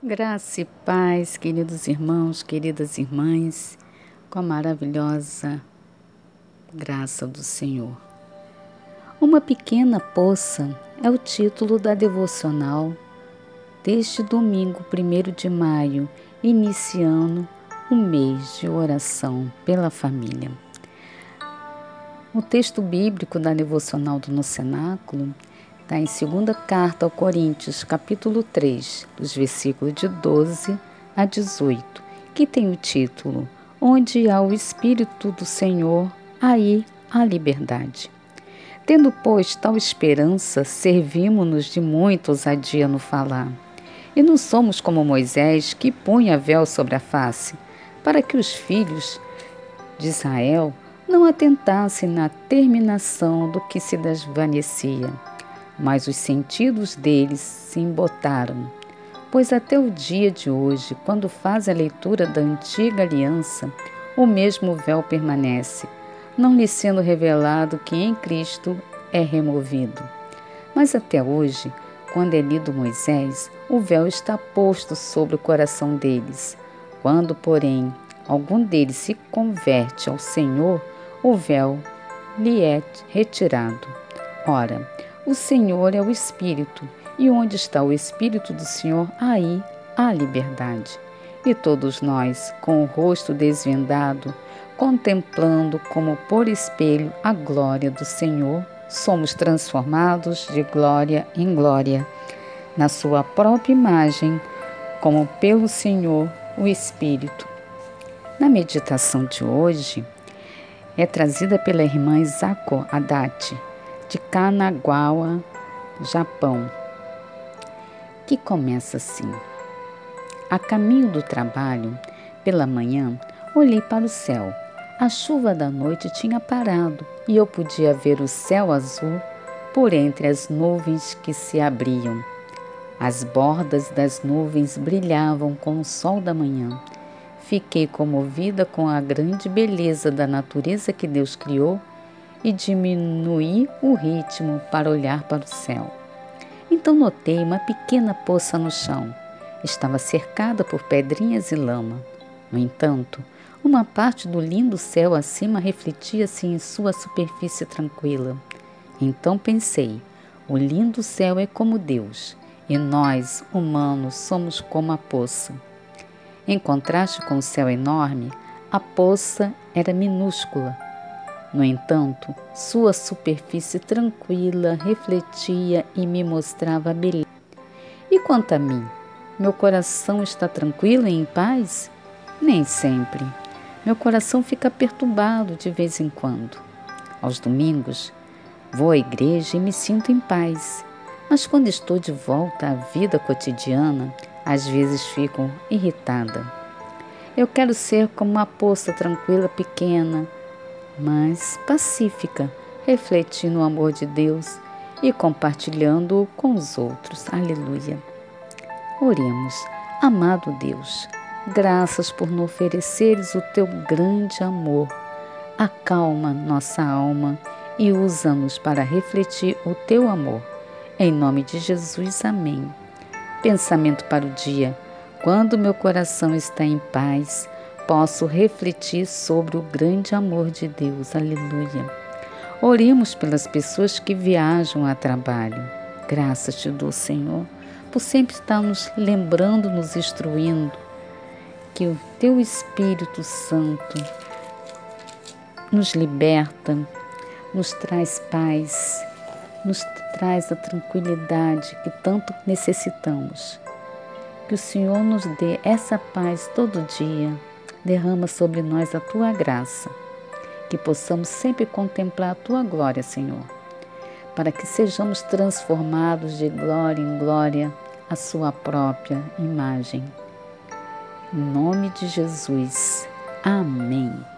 Graça e paz, queridos irmãos, queridas irmãs, com a maravilhosa graça do Senhor. Uma pequena poça é o título da devocional deste domingo, 1 de maio, iniciando o mês de oração pela família. O texto bíblico da devocional do Nocenáculo Está em 2 carta ao Coríntios, capítulo 3, dos versículos de 12 a 18, que tem o título Onde há o Espírito do Senhor, aí há liberdade. Tendo, pois, tal esperança, servimos-nos de muita ousadia no falar. E não somos como Moisés, que punha véu sobre a face, para que os filhos de Israel não atentassem na terminação do que se desvanecia mas os sentidos deles se embotaram. Pois até o dia de hoje, quando faz a leitura da antiga aliança, o mesmo véu permanece, não lhe sendo revelado que em Cristo é removido. Mas até hoje, quando é lido Moisés, o véu está posto sobre o coração deles. Quando, porém, algum deles se converte ao Senhor, o véu lhe é retirado. Ora, o Senhor é o Espírito, e onde está o Espírito do Senhor, aí há liberdade. E todos nós, com o rosto desvendado, contemplando como por espelho a glória do Senhor, somos transformados de glória em glória, na Sua própria imagem, como pelo Senhor, o Espírito. Na meditação de hoje, é trazida pela irmã Isako Haddad de Kanagawa, Japão, que começa assim: A caminho do trabalho, pela manhã, olhei para o céu. A chuva da noite tinha parado e eu podia ver o céu azul por entre as nuvens que se abriam. As bordas das nuvens brilhavam com o sol da manhã. Fiquei comovida com a grande beleza da natureza que Deus criou e diminuí o ritmo para olhar para o céu. Então notei uma pequena poça no chão. Estava cercada por pedrinhas e lama. No entanto, uma parte do lindo céu acima refletia-se em sua superfície tranquila. Então pensei: o lindo céu é como Deus, e nós, humanos, somos como a poça. Em contraste com o céu enorme, a poça era minúscula no entanto, sua superfície tranquila refletia e me mostrava a beleza. E quanto a mim, meu coração está tranquilo e em paz? Nem sempre. Meu coração fica perturbado de vez em quando. Aos domingos, vou à igreja e me sinto em paz. Mas quando estou de volta à vida cotidiana, às vezes fico irritada. Eu quero ser como uma poça tranquila pequena, mas pacífica, refletindo o amor de Deus e compartilhando-o com os outros. Aleluia. Oremos, amado Deus, graças por nos ofereceres o teu grande amor. Acalma nossa alma e usa-nos para refletir o teu amor. Em nome de Jesus, amém. Pensamento para o dia. Quando meu coração está em paz, posso refletir sobre o grande amor de Deus. Aleluia. Oremos pelas pessoas que viajam a trabalho. Graças te dou, Senhor, por sempre estar nos lembrando, nos instruindo, que o teu Espírito Santo nos liberta, nos traz paz, nos traz a tranquilidade que tanto necessitamos. Que o Senhor nos dê essa paz todo dia derrama sobre nós a tua graça, que possamos sempre contemplar a tua glória, Senhor, para que sejamos transformados de glória em glória à sua própria imagem. Em nome de Jesus. Amém.